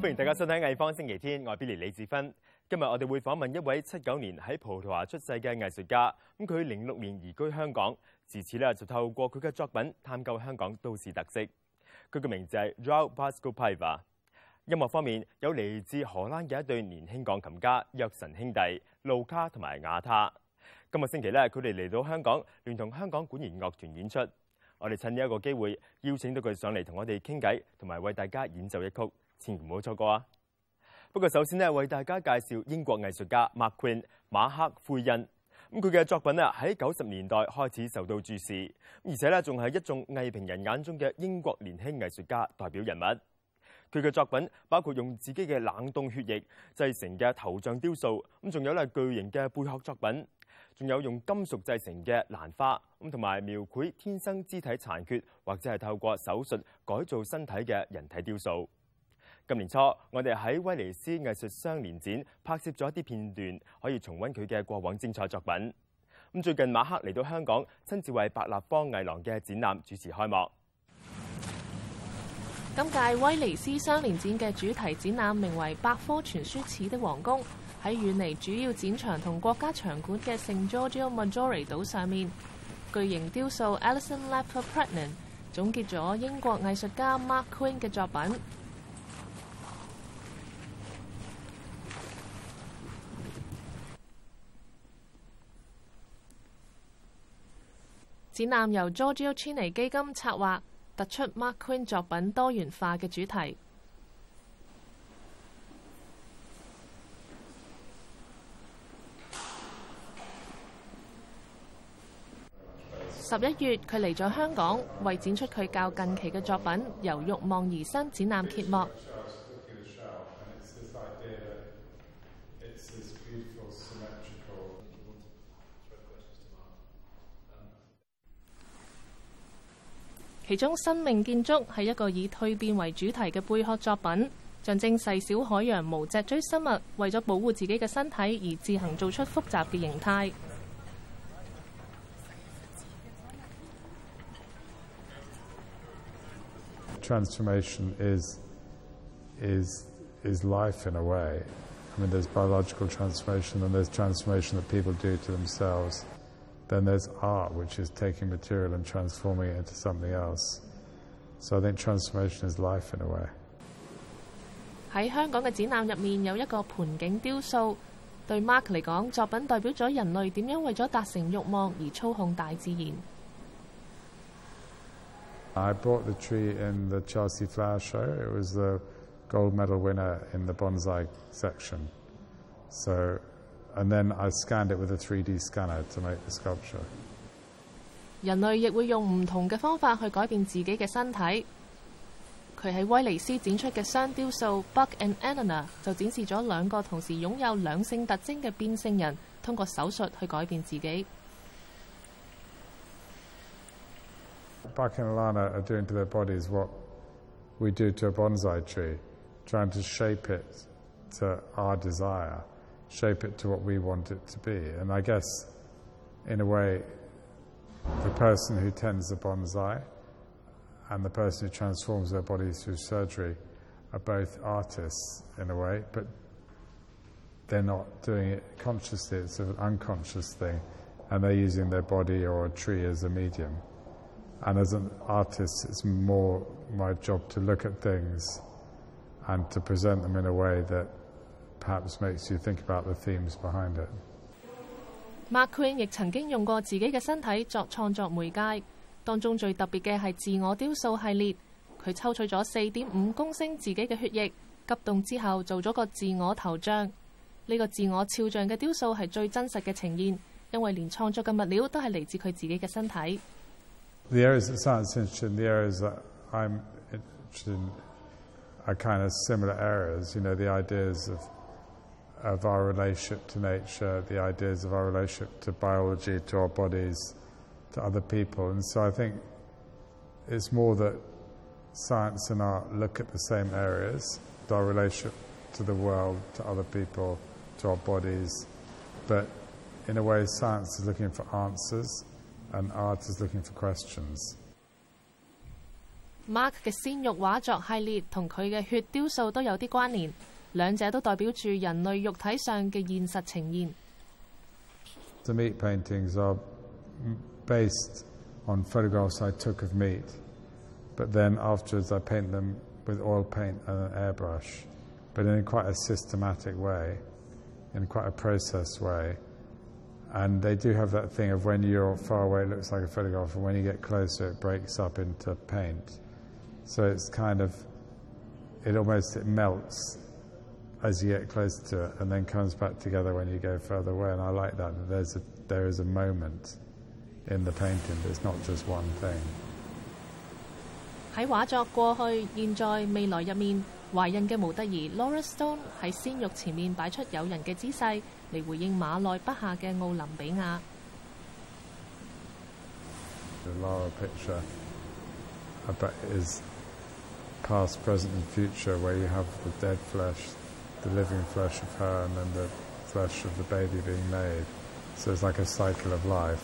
歡迎大家收睇藝方星期天，我係 Billy 李志芬。今日我哋會訪問一位七九年喺葡萄牙出世嘅藝術家，咁佢零六年移居香港，自此咧就透過佢嘅作品探究香港都市特色。佢嘅名字係 João Bosco Piva。音樂方面有嚟自荷蘭嘅一對年輕鋼琴家約神兄弟路卡同埋亞他。今日星期咧，佢哋嚟到香港，聯同香港管弦樂團演出。我哋趁呢一個機會邀請到佢上嚟同我哋傾偈，同埋為大家演奏一曲。千祈唔好錯過啊！不過首先呢，為大家介紹英國藝術家 Mark Quinn 馬克灰恩。咁佢嘅作品啊，喺九十年代開始受到注視，而且咧仲係一眾藝評人眼中嘅英國年輕藝術家代表人物。佢嘅作品包括用自己嘅冷凍血液製成嘅頭像雕塑，咁仲有咧巨型嘅貝殼作品，仲有用金屬製成嘅蘭花，咁同埋描繪天生肢體殘缺或者係透過手術改造身體嘅人體雕塑。今年初，我哋喺威尼斯藝術雙年展拍攝咗一啲片段，可以重溫佢嘅過往精彩作品。咁最近馬克嚟到香港，親自為白立方藝廊嘅展覽主持開幕。今屆威尼斯雙年展嘅主題展覽名為《百科全書似的皇宮》，喺遠離主要展場同國家場館嘅圣 Giorgio Maggiore 島上面，巨型雕塑 Alison Lepper Pregnant 總結咗英國藝術家 Mark Quinn 嘅作品。展覽由 Giorgio Chini 基金策劃，突出 Mark Quinn 作品多元化嘅主題。十一月，佢嚟咗香港，為展出佢較近期嘅作品《由欲望而生》展覽揭幕。其中生命建築係一個以蛻變為主題嘅貝殼作品，象徵細小海洋無脊椎生物為咗保護自己嘅身體而自行做出複雜嘅形態。Transformation is is is life in a way. I mean, there's biological transformation, and there's transformation that people do to themselves. then there's art, which is taking material and transforming it into something else. So I think transformation is life in a way. 喺香港嘅展覽入面有一個盆景雕塑，對 Marc 嚟講，作品代表咗人類點樣為咗達成慾望而操控大自然。I bought the tree in the Chelsea Flower Show. It was the gold medal winner in the bonsai section. So and then I scanned it with a 3D scanner to make the sculpture. 人類亦會用唔同嘅方法去改變自己嘅身體。佢喺威尼斯展出嘅雙雕塑《Buck and Anna》就展示咗兩個同時擁有兩性特徵嘅變性人通過手術去改變自己。Buck and Allanah are doing to their bodies what we do to a bonsai tree, trying to shape it to our desire shape it to what we want it to be. And I guess, in a way, the person who tends the bonsai and the person who transforms their bodies through surgery are both artists in a way, but they're not doing it consciously, it's an unconscious thing, and they're using their body or a tree as a medium. And as an artist, it's more my job to look at things and to present them in a way that perhaps makes you think about the themes behind it. Mark Quinn 亦曾經用過自己嘅身體作創作媒介，當中最特別嘅係自我雕塑系列。佢抽取咗四點五公升自己嘅血液，急凍之後做咗個自我頭像。呢、這個自我肖像嘅雕塑係最真實嘅呈現，因為連創作嘅物料都係嚟自佢自己嘅身體。The areas that science interested in, the areas that I'm interested in are kind of similar areas, you know, the ideas of of our relationship to nature, the ideas of our relationship to biology, to our bodies, to other people. And so I think it's more that science and art look at the same areas, our relationship to the world, to other people, to our bodies. But in a way, science is looking for answers and art is looking for questions. Marc 嘅鮮肉畫作系列同佢嘅血雕塑都有啲關聯。两者都代表住人类肉体上嘅现实呈现。 The meat paintings are m- based on photographs I took of meat, but then afterwards I paint them with oil paint and an airbrush, but in quite a systematic way, in quite a processed way. And they do have that thing of when you're far away, it looks like a photograph, and when you get closer, it breaks up into paint. So it's kind of, it almost it melts as you get close to it and then comes back together when you go further away. And I like that, that there's a, there is a moment in the painting, it's not just one thing. 喺畫作過去、現在、未來入面，懷孕嘅模特兒 Lara Stone 喺鮮肉前面擺出誘人嘅姿勢，嚟回應馬奈北下嘅奧林比亞。The Laura picture, is past, present, and future, where you have the dead flesh, the living flesh of her, and then the flesh of the baby being made. So it's like a cycle of life.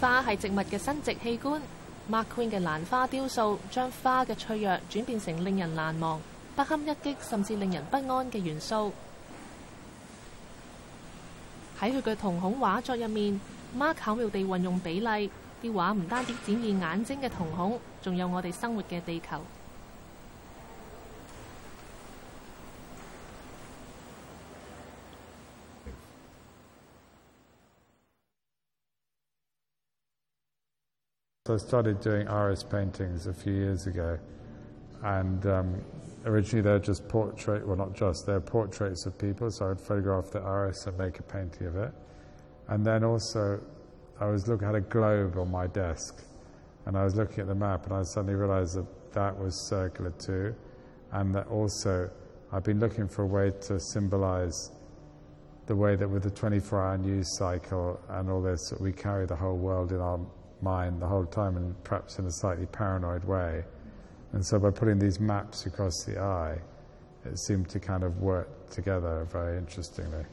花係植物嘅生殖器官。Mark Queen 嘅蘭花雕塑將花嘅脆弱轉變成令人難忘、不堪一擊，甚至令人不安嘅元素。喺佢嘅瞳孔畫作入面，Mark 巧妙地运用比例，啲画唔单止展现眼睛嘅瞳孔，仲有我哋生活嘅地球。 So I started doing iris paintings a few years ago, and um, originally they're just portrait, well not just, they're portraits of people, so I'd photograph the iris and make a painting of it. And then also, I was looking at a globe on my desk, and I was looking at the map, and I suddenly realized that that was circular too, and that also I've been looking for a way to symbolize the way that with the 24 hour news cycle and all this, that we carry the whole world in our mind the whole time and perhaps in a slightly paranoid way. And so by putting these maps across the eye, it seemed to kind of work together very interestingly.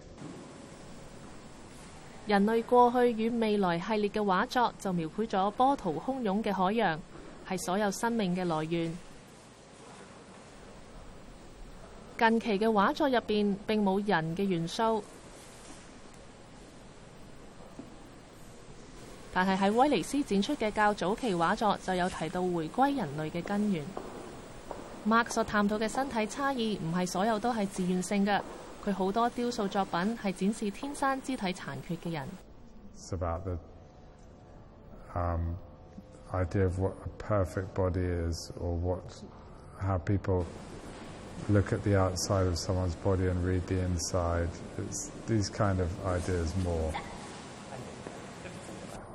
人類過去與未來系列嘅畫作就描繪咗波濤洶湧嘅海洋，係所有生命嘅來源。近期嘅畫作入邊並冇人嘅元素，但係喺威尼斯展出嘅較早期畫作就有提到回歸人類嘅根源。Mark 所探討嘅身體差異唔係所有都係自願性嘅，佢好多雕塑作品系展示天生肢体残缺嘅人。 It's about the um, idea of what a perfect body is, or what how people look at the outside of someone's body and read the inside. It's these kind of ideas more.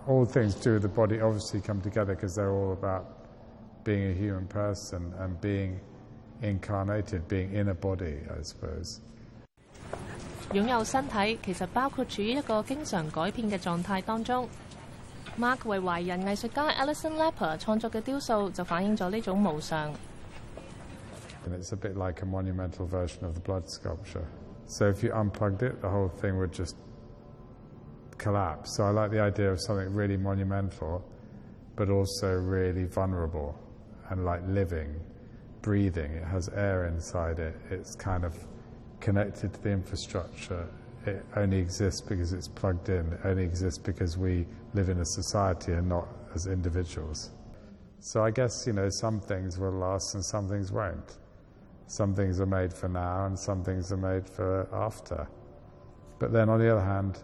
All things to do with the body obviously come together because they're all about being a human person and being incarnated, being in a body, I suppose. 擁有身體其實包括處於一個經常改變嘅狀態當中。Marc 為華人藝術家 Alison it's a bit like a monumental version of the blood sculpture. So if you unplugged it, the whole thing would just collapse. So I like the idea of something really monumental, but also really vulnerable and like living, breathing. It has air inside it. It's kind of connected to the infrastructure. It only exists because it's plugged in. It only exists because we live in a society and not as individuals. So I guess, you know, some things will last and some things won't. Some things are made for now and some things are made for after. But then on the other hand,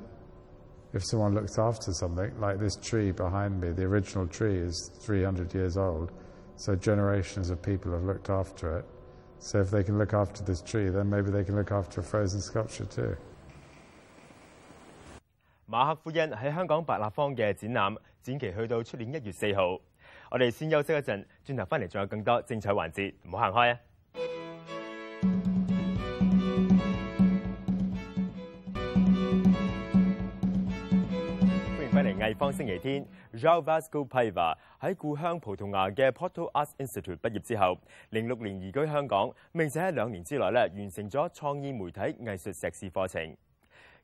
if someone looks after something, like this tree behind me, the original tree is 300 years old, so generations of people have looked after it. So if they can look after this tree, then maybe they can look after a frozen sculpture too. 马克夫恩喺香港白立方嘅展览展期去到出年一月四号。我哋先休息一阵，转头翻嚟仲有更多精彩环节，唔好行开啊！方星期天。João Vasco Paiva 喺故乡葡萄牙嘅 Porto Arts Institute 毕业之后，零六年移居香港，並且喺两年之内咧完成咗创意媒体艺术硕士课程。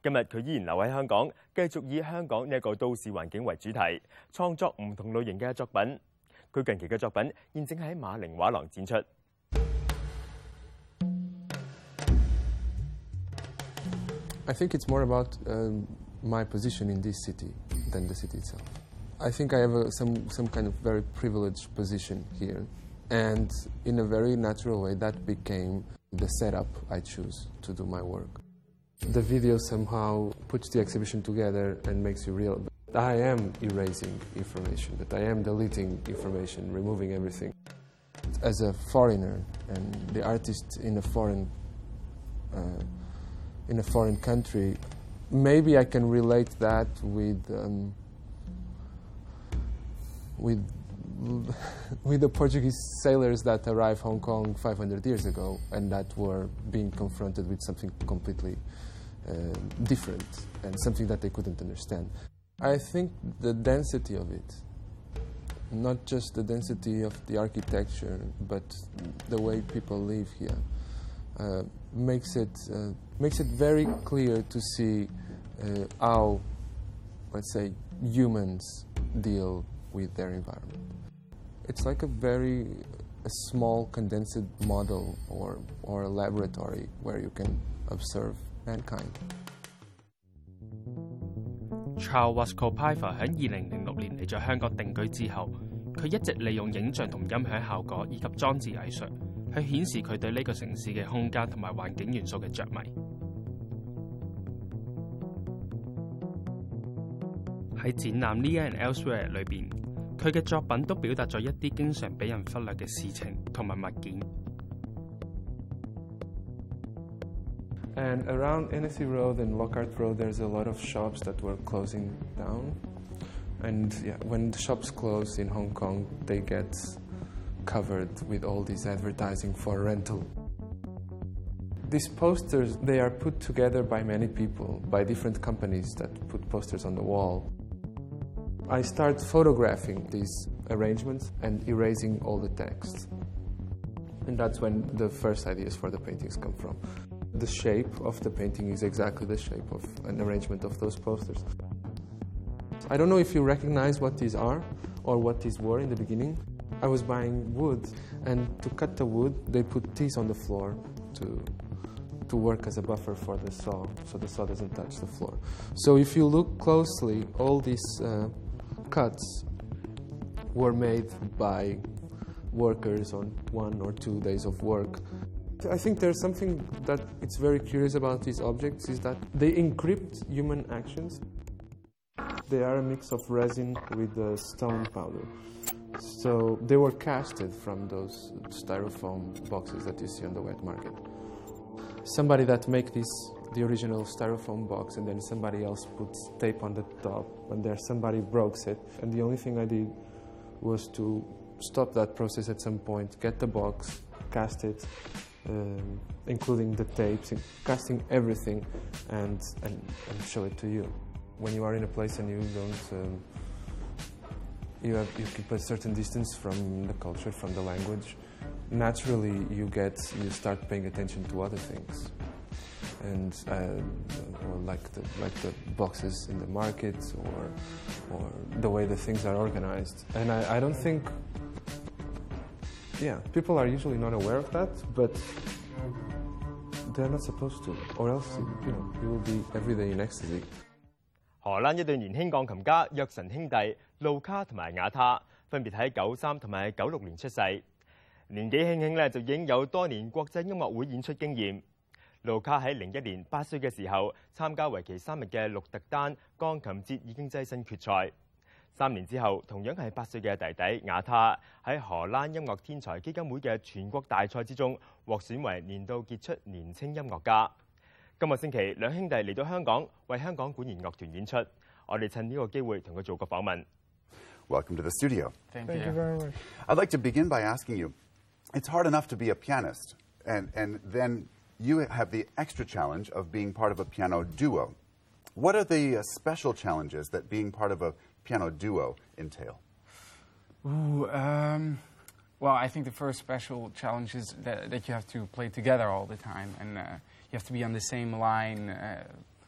今日佢依然留喺香港，继续以香港呢一个都市环境为主题，创作唔同类型嘅作品。佢近期嘅作品现正喺马宁画廊展出。I think it's more about um, my position in this city than the city itself. I think I have a, some, some kind of very privileged position here, and in a very natural way, that became the setup I choose to do my work. The video somehow puts the exhibition together and makes you real. I am erasing information, that I am deleting information, removing everything. As a foreigner and the artist in a foreign uh, in a foreign country, maybe I can relate that with um, with with the Portuguese sailors that arrived Hong Kong 500 years ago and that were being confronted with something completely uh, different and something that they couldn't understand. I think the density of it, not just the density of the architecture, but the way people live here, uh, makes it uh, makes it very clear to see uh, how, let's say, humans deal with their environment. It's like a very a small condensed model or or a laboratory where you can observe mankind. João Vasco 喺二零零六年嚟咗香港定居之後，佢一直利用影像同音響效果以及裝置藝術。去顯示佢對呢個城市嘅空間同埋環境元素嘅着迷。喺展覽 Near and Elsewhere 裏邊，佢嘅作品都表達咗一啲經常俾人忽略嘅事情同埋物件。And around Hennessy Road and Lockhart Road, there's a lot of shops that were closing down. And yeah, when the shops close in Hong Kong, they get covered with all this advertising for rental. These posters, they are put together by many people, by different companies that put posters on the wall. I start photographing these arrangements and erasing all the text. And that's when the first ideas for the paintings come from. The shape of the painting is exactly the shape of an arrangement of those posters. I don't know if you recognize what these are or what these were in the beginning. I was buying wood, and to cut the wood, they put these on the floor to, to work as a buffer for the saw, so the saw doesn't touch the floor. So if you look closely, all these uh, cuts were made by workers on one or two days of work. I think there's something that it's very curious about these objects is that they encrypt human actions. They are a mix of resin with uh, stone powder. So they were casted from those styrofoam boxes that you see on the wet market. Somebody that make this the original styrofoam box and then somebody else puts tape on the top and there somebody breaks it and the only thing I did was to stop that process at some point, get the box, cast it, um, including the tapes, casting everything, and, and, and show it to you. When you are in a place and you don't, um, you, have, you keep a certain distance from the culture, from the language, naturally you get, you start paying attention to other things. And uh, or like the like the boxes in the market, or or the way the things are organized. And I, I don't think yeah, people are usually not aware of that, but they're not supposed to, or else you know you will be every day in ecstasy. 荷蘭一對年輕鋼琴家約神兄弟路卡同埋雅他，分別喺九三同埋九六年出世。年紀輕輕咧就已經有多年國際音樂會演出經驗。路卡喺零一年八歲嘅時候參加為期三日嘅鹿特丹鋼琴節已經跻身決賽。三年之後，同樣係八歲嘅弟弟雅他喺荷蘭音樂天才基金會嘅全國大賽之中獲選為年度傑出年青音樂家。今个星期，两兄弟嚟到香港为香港管弦乐团演出。我哋趁呢个机会同佢做个访问。 welcome to the studio. Thank, Thank you. you very much. I'd like to begin by asking you it's hard enough to be a pianist, and, and then you have the extra challenge of being part of a piano duo. What are the uh, special challenges that being part of a piano duo entail? Ooh, um, well, I think the first special challenge is that, that you have to play together all the time, and uh, you have to be on the same line, uh,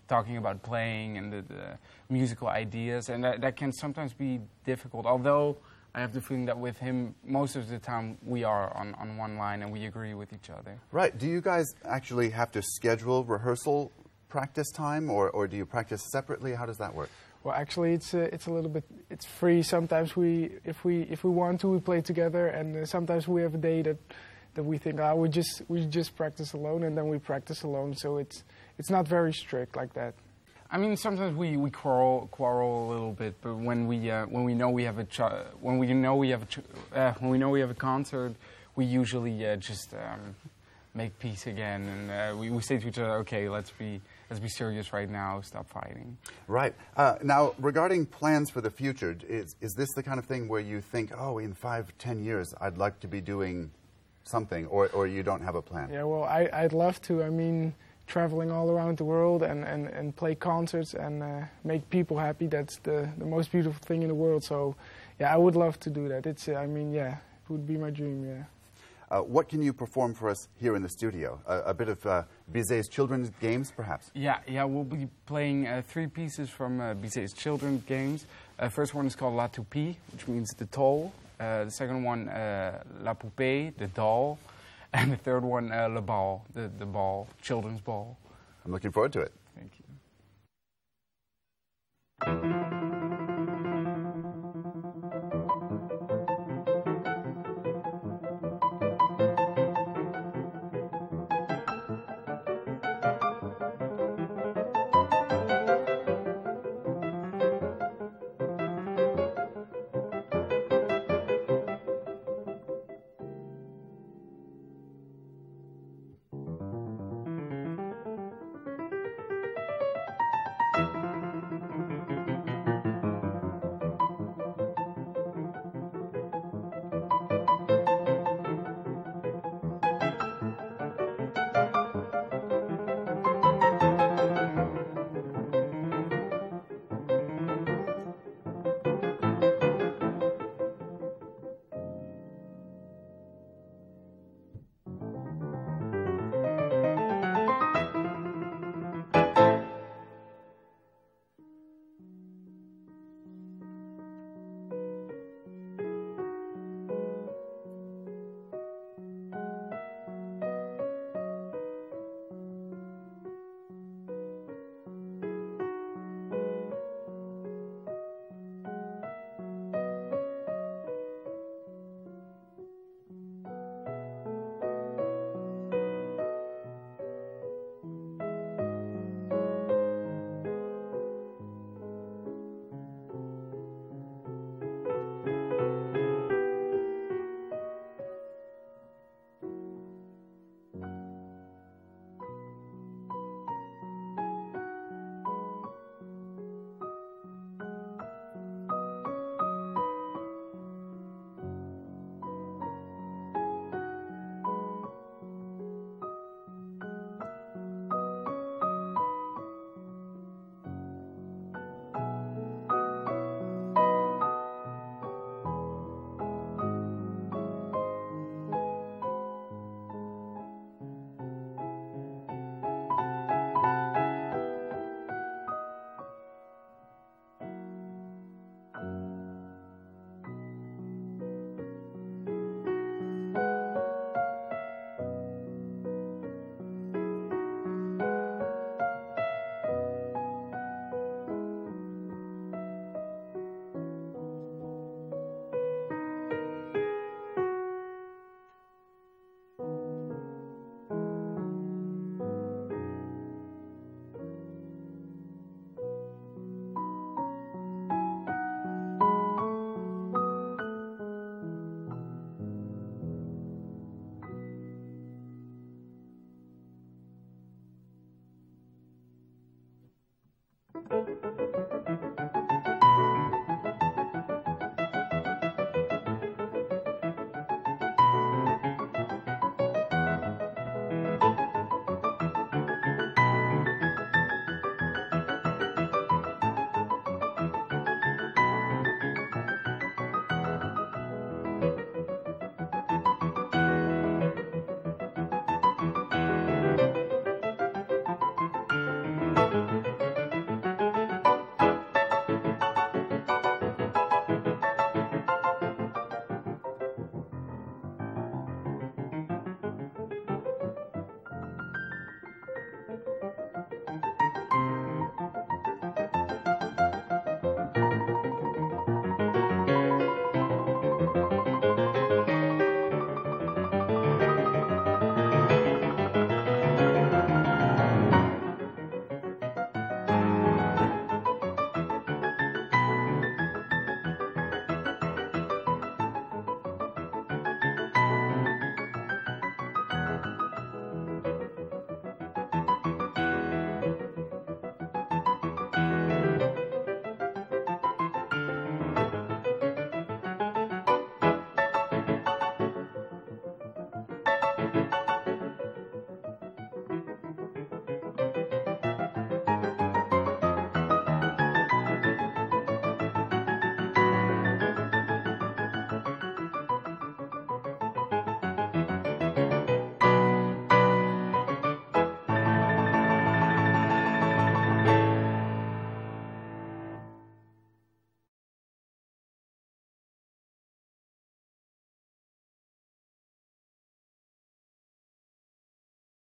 talking about playing and the, the musical ideas, and that, that can sometimes be difficult. Although I have the feeling that with him, most of the time we are on, on one line and we agree with each other. Right. Do you guys actually have to schedule rehearsal practice time, or, or do you practice separately? How does that work? Well, actually, it's uh, it's a little bit it's free. Sometimes we, if we if we want to, we play together, and uh, sometimes we have a day that that we think, ah, we just we just practice alone, and then we practice alone. So it's it's not very strict like that. I mean, sometimes we, we quarrel quarrel a little bit, but when we uh, when we know we have a ch- when we know we have a ch- uh, when we know we have a concert, we usually uh, just um, make peace again, and uh, we, we say to each other, okay, let's be let's be serious right now, stop fighting. Right. Uh, now, regarding plans for the future, is, is this the kind of thing where you think, oh, in five, ten years, I'd like to be doing something, or, or you don't have a plan? Yeah, well, I I'd love to. I mean, traveling all around the world and and, and play concerts and uh, make people happy. That's the the most beautiful thing in the world. So, yeah, I would love to do that. It's uh, I mean, yeah, it would be my dream. Yeah. Uh, what can you perform for us here in the studio? A, a bit of uh, Bizet's children's games, perhaps? Yeah, yeah, we'll be playing uh, three pieces from uh, Bizet's children's games. Uh, first one is called La Toupie, which means the toll. Uh, the second one, uh, La Poupée, the doll. And the third one, uh, Le Bal, the, the ball, children's ball. I'm looking forward to it.